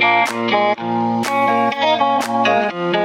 Thank you.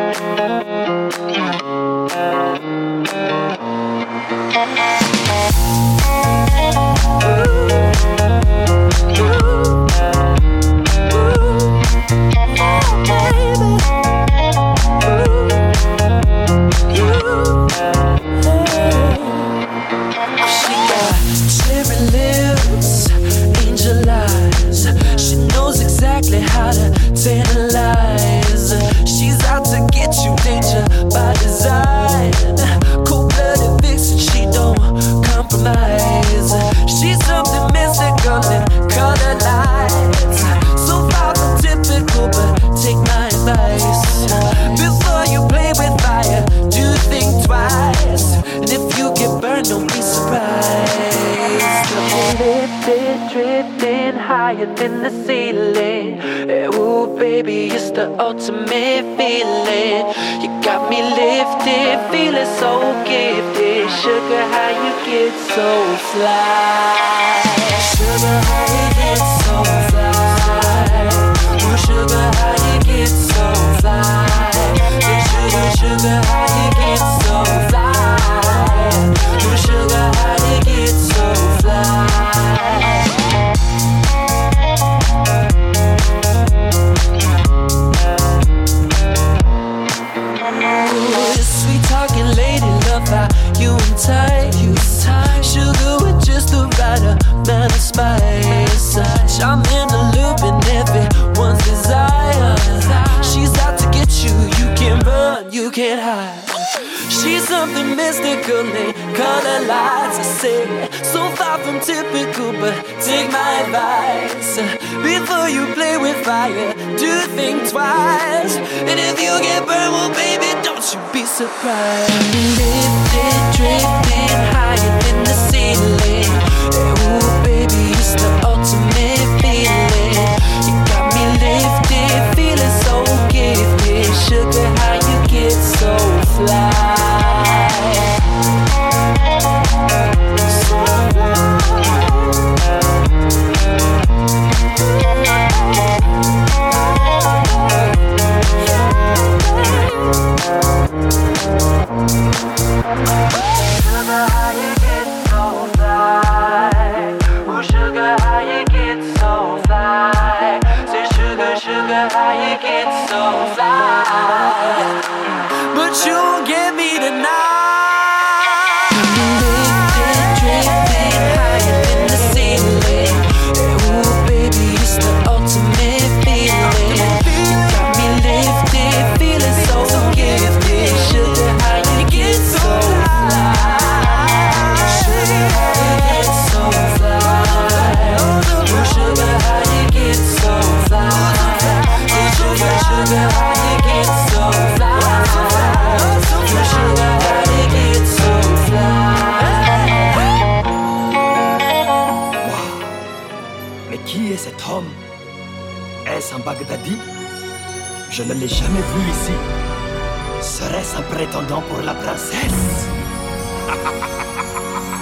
in the ceiling. Yeah, ooh, baby, it's the ultimate feeling. You got me lifted, feeling so gifted. Sugar, how you get so fly? Sugar, how you get so fly? Oh, sugar, how you get so fly? Sugar, sugar, I'm in a loop and everyone's desire. She's out to get you, you can run, you can't hide. She's something mystical, they color lights. I say, so far from typical, but take my advice. Before you play with fire, do think twice. And if you get burned, well, baby, don't you be surprised. je ne l'ai jamais vu ici. Serait-ce un prétendant pour la princesse?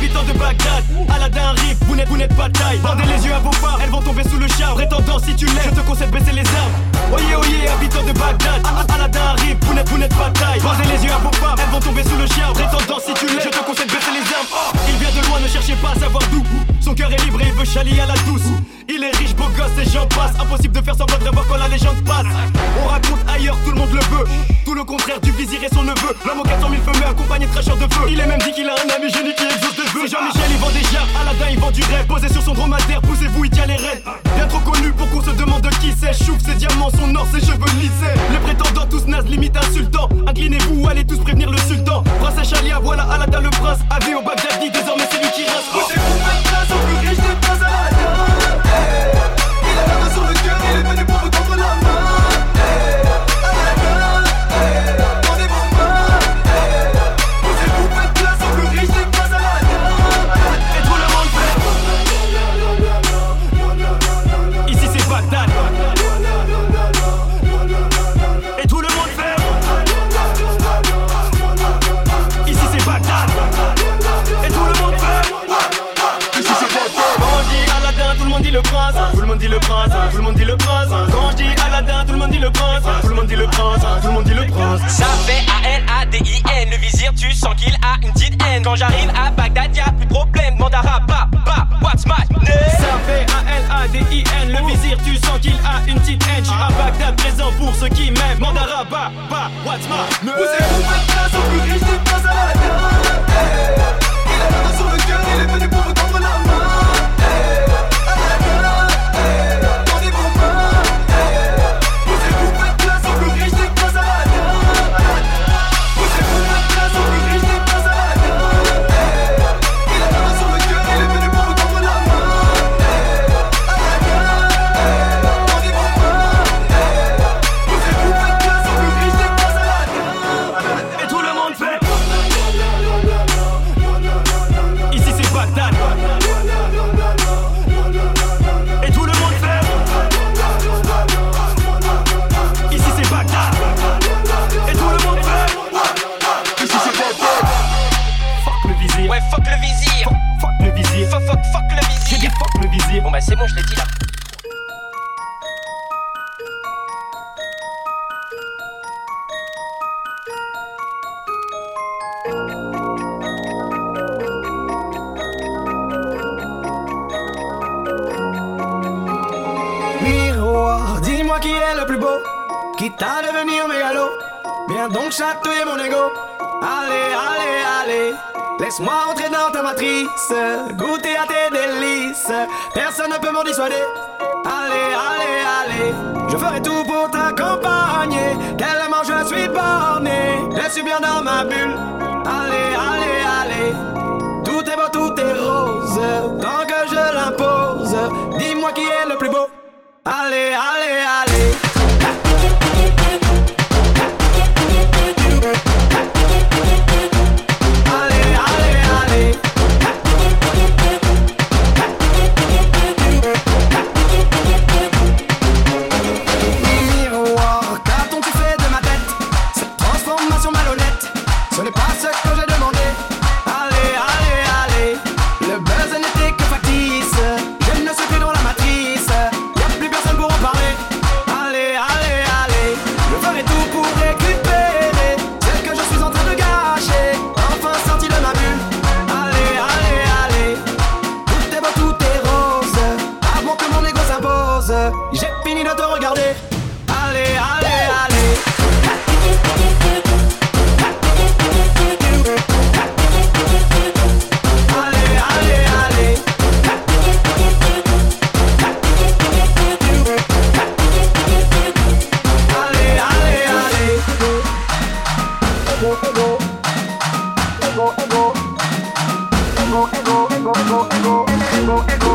habitants de Bagdad. Aladdin, Rick, vous n'êtes, vous n'êtes pas taille. Bandez les yeux à vos phares, elles vont tomber sous le char. Prétendant, si tu l'aimes, je te conseille de baisser les armes. Oyez, oyez, habitants de Bagdad. Aladdin, Rick, vous n'êtes, vous n'êtes pas taille. Bandez les yeux à vos phares, elles vont tomber sous le char. Prétendant, si tu l'aimes, je te conseille de baisser les armes. Il vient de loin, ne cherchez pas à savoir d'où. Son cœur est libre et il veut chalier à la douce. Il est riche, beau gosse et j'en passe. Impossible de faire semblant de voir quand la légende passe. On raconte le contraire du vizir et son neveu. L'homme aux 400 000 feux, mais accompagné de cracheurs de feu. Il est même dit qu'il a un ami génie qui exauce des vœux. Jean-Michel, il vend des chars, Aladdin, il vend du rêve. Posé sur son dromadaire, poussez-vous, il tient les rênes. Bien trop connu pour qu'on se demande qui c'est. Chouffe ses diamants, son or, ses cheveux lissés. Les prétendants, tous nazes, limite insultants. Inclinez-vous, allez tous prévenir le sultan. Prince Chalia, voilà Aladdin le prince. Avis au Baghdadi, désormais c'est lui qui reste. Oh. Poussez-vous, place, au plus riche le prince, tout le monde dit le prince, tout le monde dit le prince. Quand je dis Aladdin, tout le monde dit le prince, tout le monde dit le prince, tout le monde dit le prince. Ça fait A-L-A-D-I-N, le vizir, tu sens qu'il a une petite haine. Quand j'arrive à Bagdad, y'a plus de problème. Demande à Rabat, what's my name? Ça fait A-L-A-D-I-N, le vizir, tu sens qu'il a une petite haine. J'suis à Bagdad, présent pour ceux qui m'aiment. Demande à Rabat, what's my name? Poussez-vous votre place au plus riche des princes à la Il a la main sur le cœur, il est venu pour vous quitte à devenir mégalo. Viens donc chatouiller mon ego. Allez, allez, allez, laisse-moi entrer dans ta matrice, goûter à tes délices. Personne ne peut m'en dissuader. Allez, allez, allez, je ferai tout pour t'accompagner. Tellement je suis borné, je suis bien dans ma bulle. Allez, allez, allez. Tout est beau, tout est rose, tant que je l'impose. Dis-moi qui est le plus beau. Allez, allez, allez. Ego, ego, ego, ego, ego,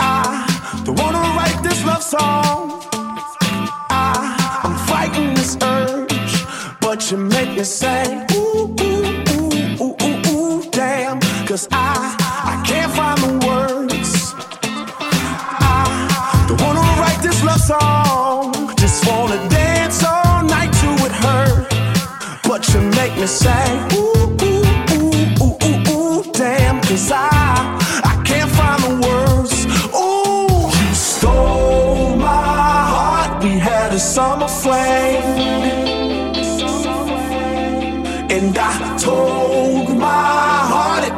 I don't wanna write this love song. Ah, I'm fighting this urge, but you make me say, ooh, ooh, ooh, ooh, ooh, ooh, I, I can't find the words. I don't wanna write this love song, just wanna dance all it. But you make me say,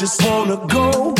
Just wanna go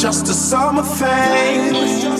Just a summer thing.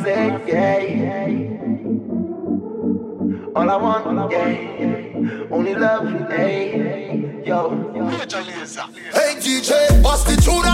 Say, yeah. All I want, yeah, only love, yeah. Yo. Hey DJ, bust the tune and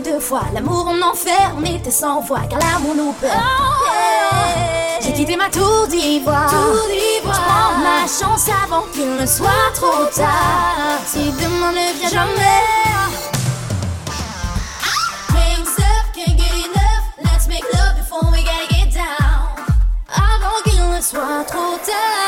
deux fois. L'amour on enferme et t'es sans voix, car l'amour nous perd. Oh. J'ai quitté ma tour d'ivoire. Prends ma chance avant qu'il ne soit trop tard. Si demain ne vient jamais. soit trop tard.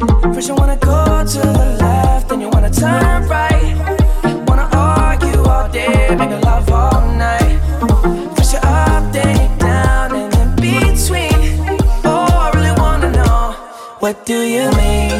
First you wanna go to the left, then you wanna turn right. Wanna argue all day, make love all night. First you up, then you down, and in between. Oh, I really wanna know what do you mean?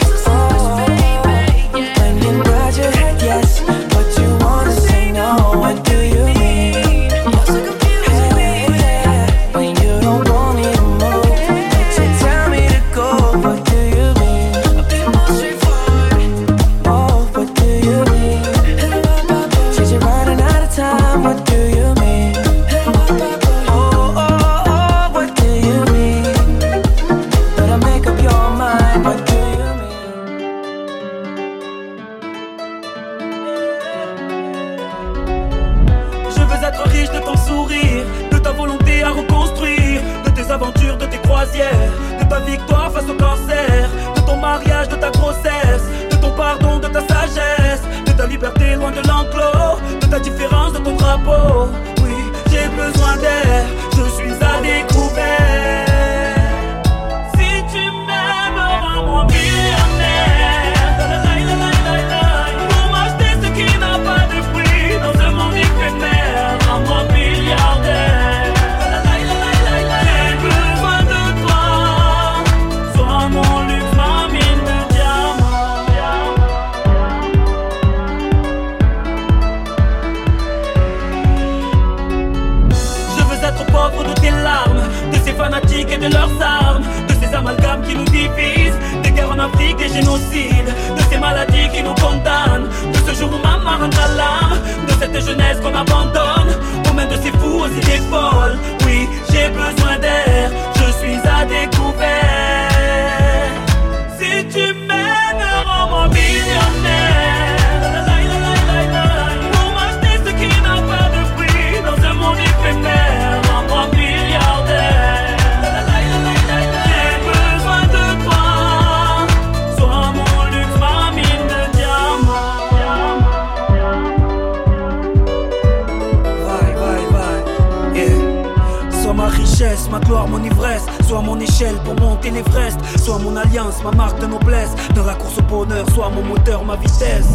ma gloire, mon ivresse, soit mon échelle pour monter l'Everest, soit mon alliance, ma marque de noblesse, dans la course au bonheur, soit mon moteur, ma vitesse.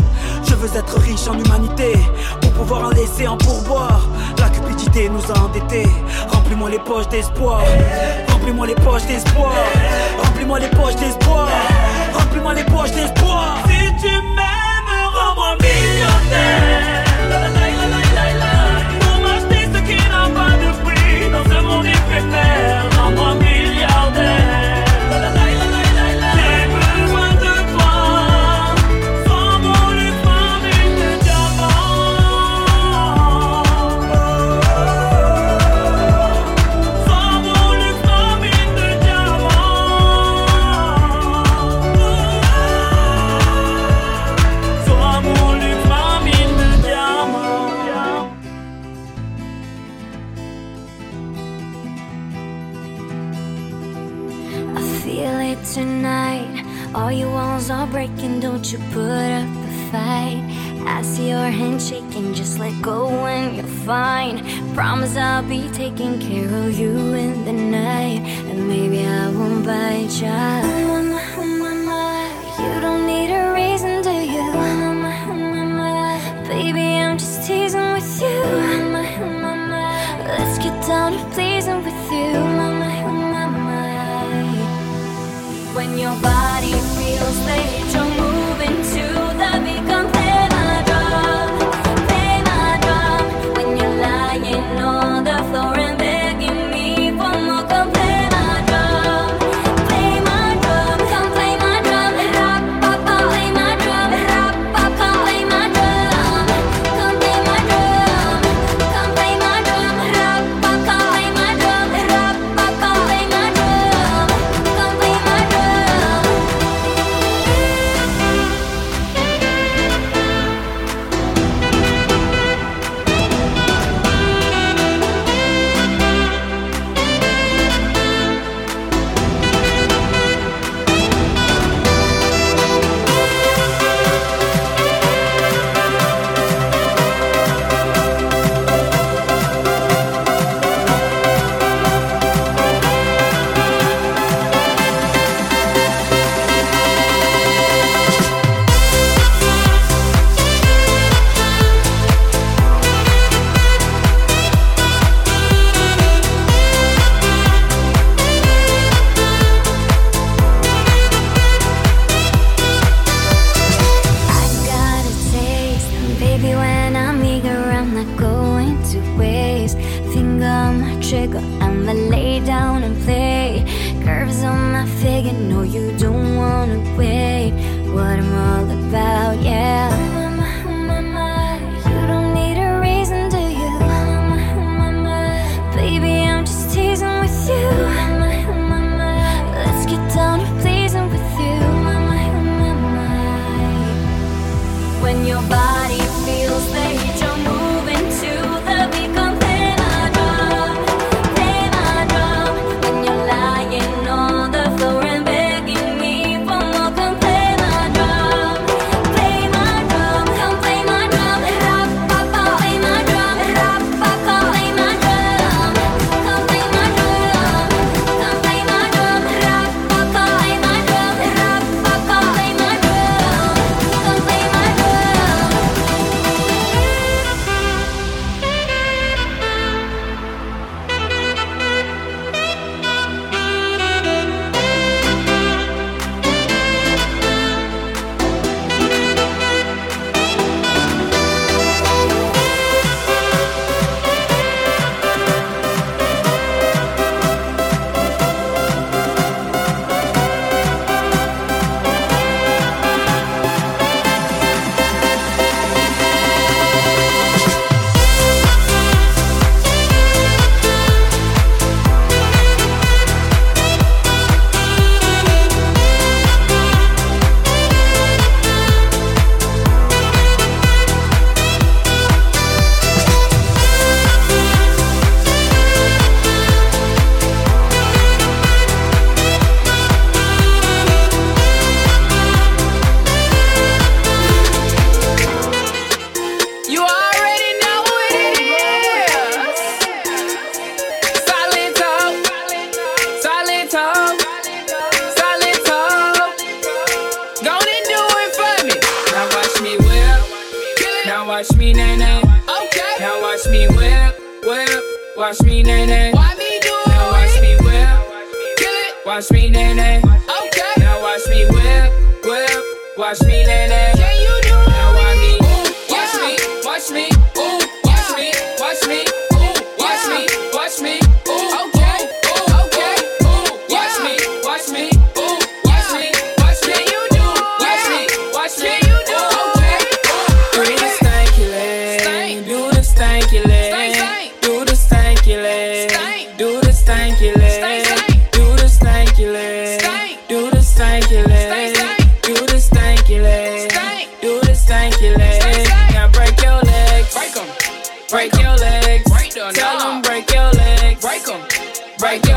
Je veux être riche en humanité, pour pouvoir en laisser en pourboire. La cupidité nous a endettés, remplis-moi les poches d'espoir. Remplis-moi les poches d'espoir, remplis-moi les poches d'espoir, remplis-moi les poches d'espoir. Si tu m'aimes, rends-moi millionnaire. everything. You put up a fight. I see your hand shaking, just let go and you're fine. Promise I'll be taking care of you in the night, and maybe I won't bite you.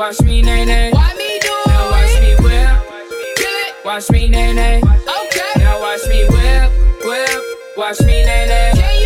Watch me, nae, nae. Why me do it? Now watch me whip. Do it. Watch me, nae, nae. Okay. Now watch me whip, whip. Watch me, nae, nae.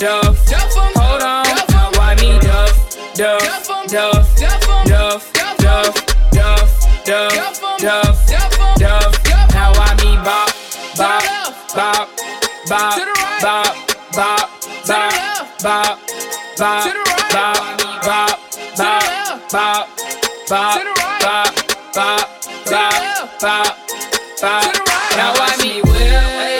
Duff. Hold on, now why me Duff? Duff, Duff, Duff, Duff, Duff, Duff, Duff, Duff. Duff. Duff. Duff. Duff. Now why me Bop, Bop, Bop, Bop, Bop, Bop, Bop, Bop, Bop, Bop, Bop, Bop, Bop, Bop, Bop, Bop, Bop, Bop, Bop. Now why me Will?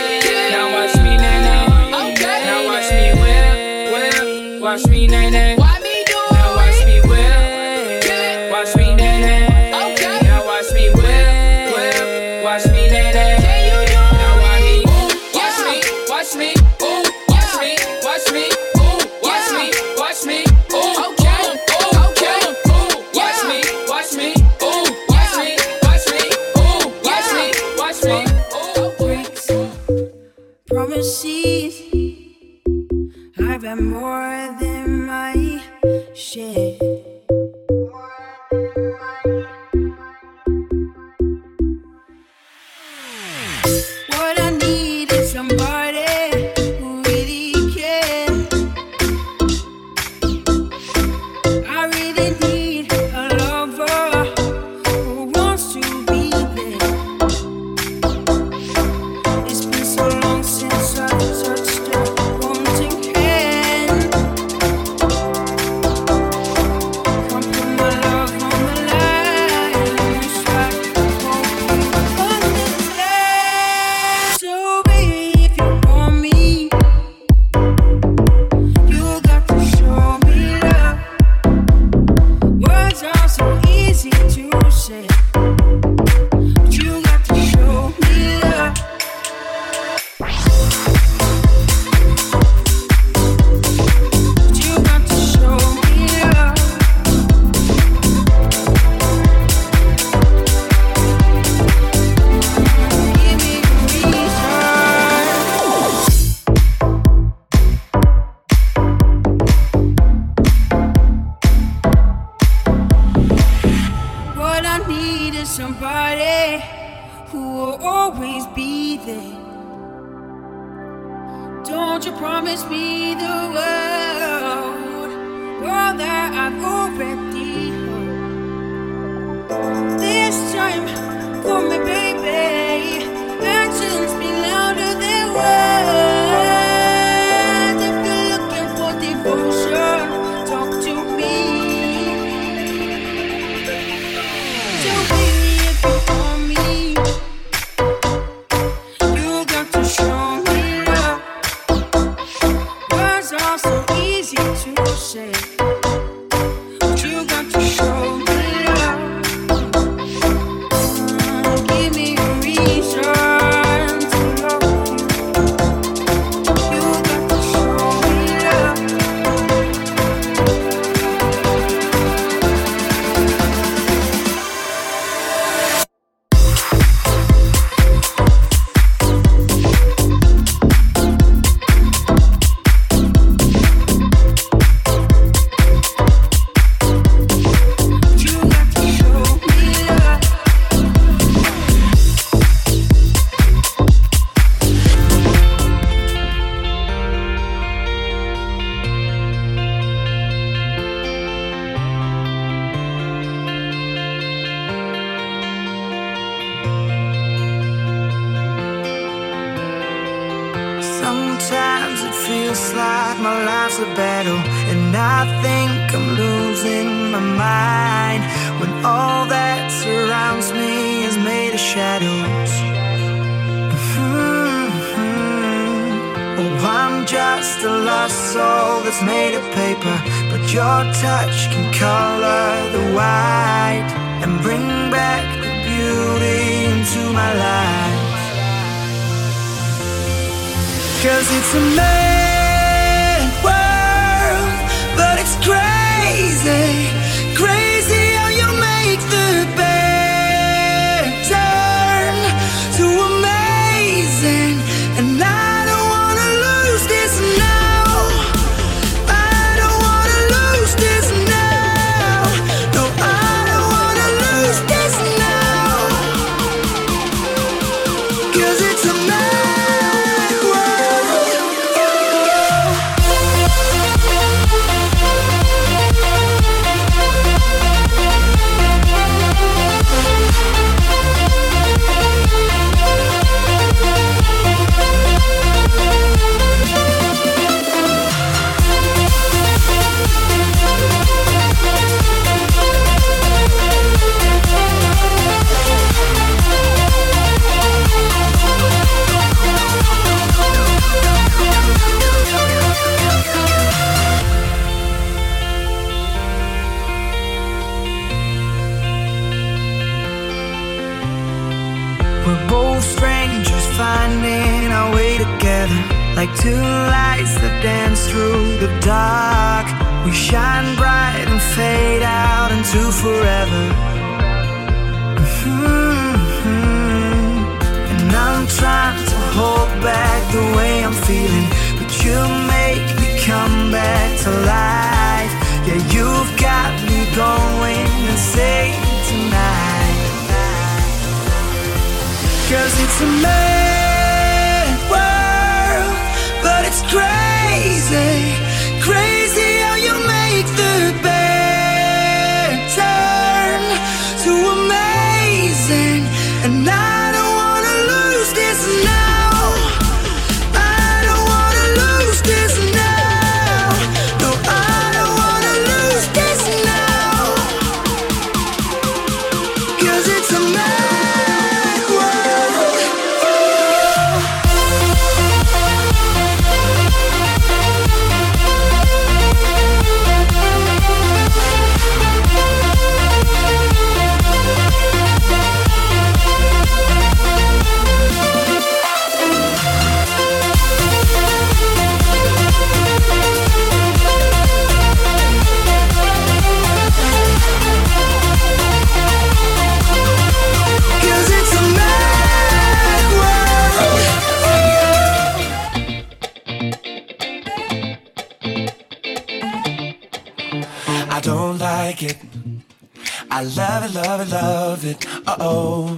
oh.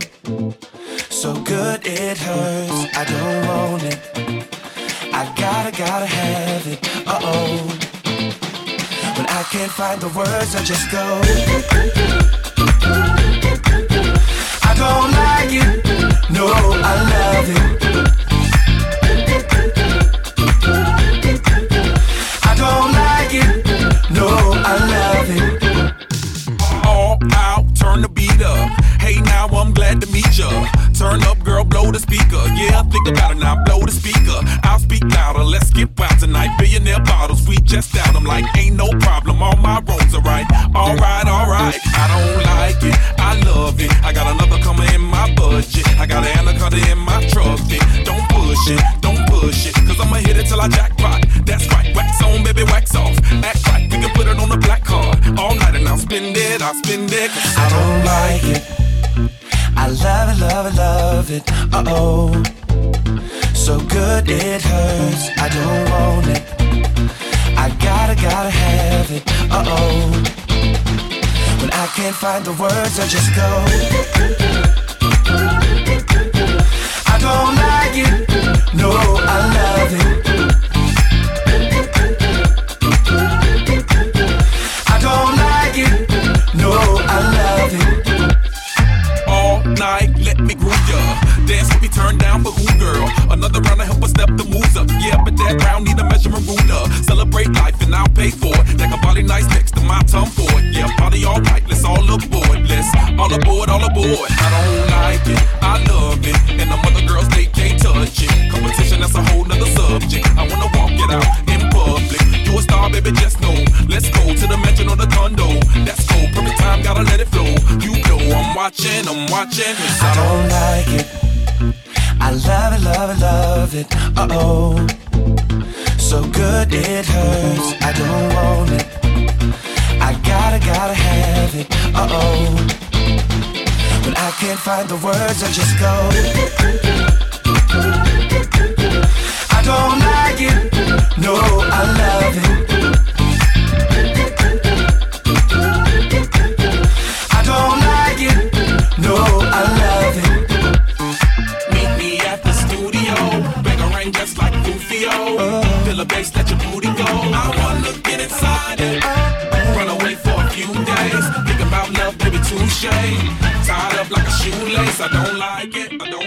So good it hurts. I don't want it. I gotta, gotta have it. Uh oh. When I can't find the words, I just go. Dance will be turned down for who, girl? Another round to help us step the moves up. Yeah, but that round need a measurement ruler. Celebrate life and I'll pay for it. Like a body nice next to my tongue for it. Yeah, body all right, let's all aboard. Let's all aboard, all aboard. I don't like it, I love it. And the mother girls, they can't touch it. Competition, that's a whole nother subject. I wanna walk it out in public. You a star, baby, just know. Let's go to the mansion or the condo. That's cold, perfect time, gotta let it flow. You know I'm watching, I'm watching. I don't like it. I love it, love it, love it. Uh oh. So good it hurts. I don't want it. I gotta, gotta have it. Uh oh. When I can't find the words, I just go. I don't like it. No, I love it. The bass, let your booty go. I wanna get inside it. Run away for a few days. Think about love, baby, touche. Tied up like a shoelace. I don't like it. I don't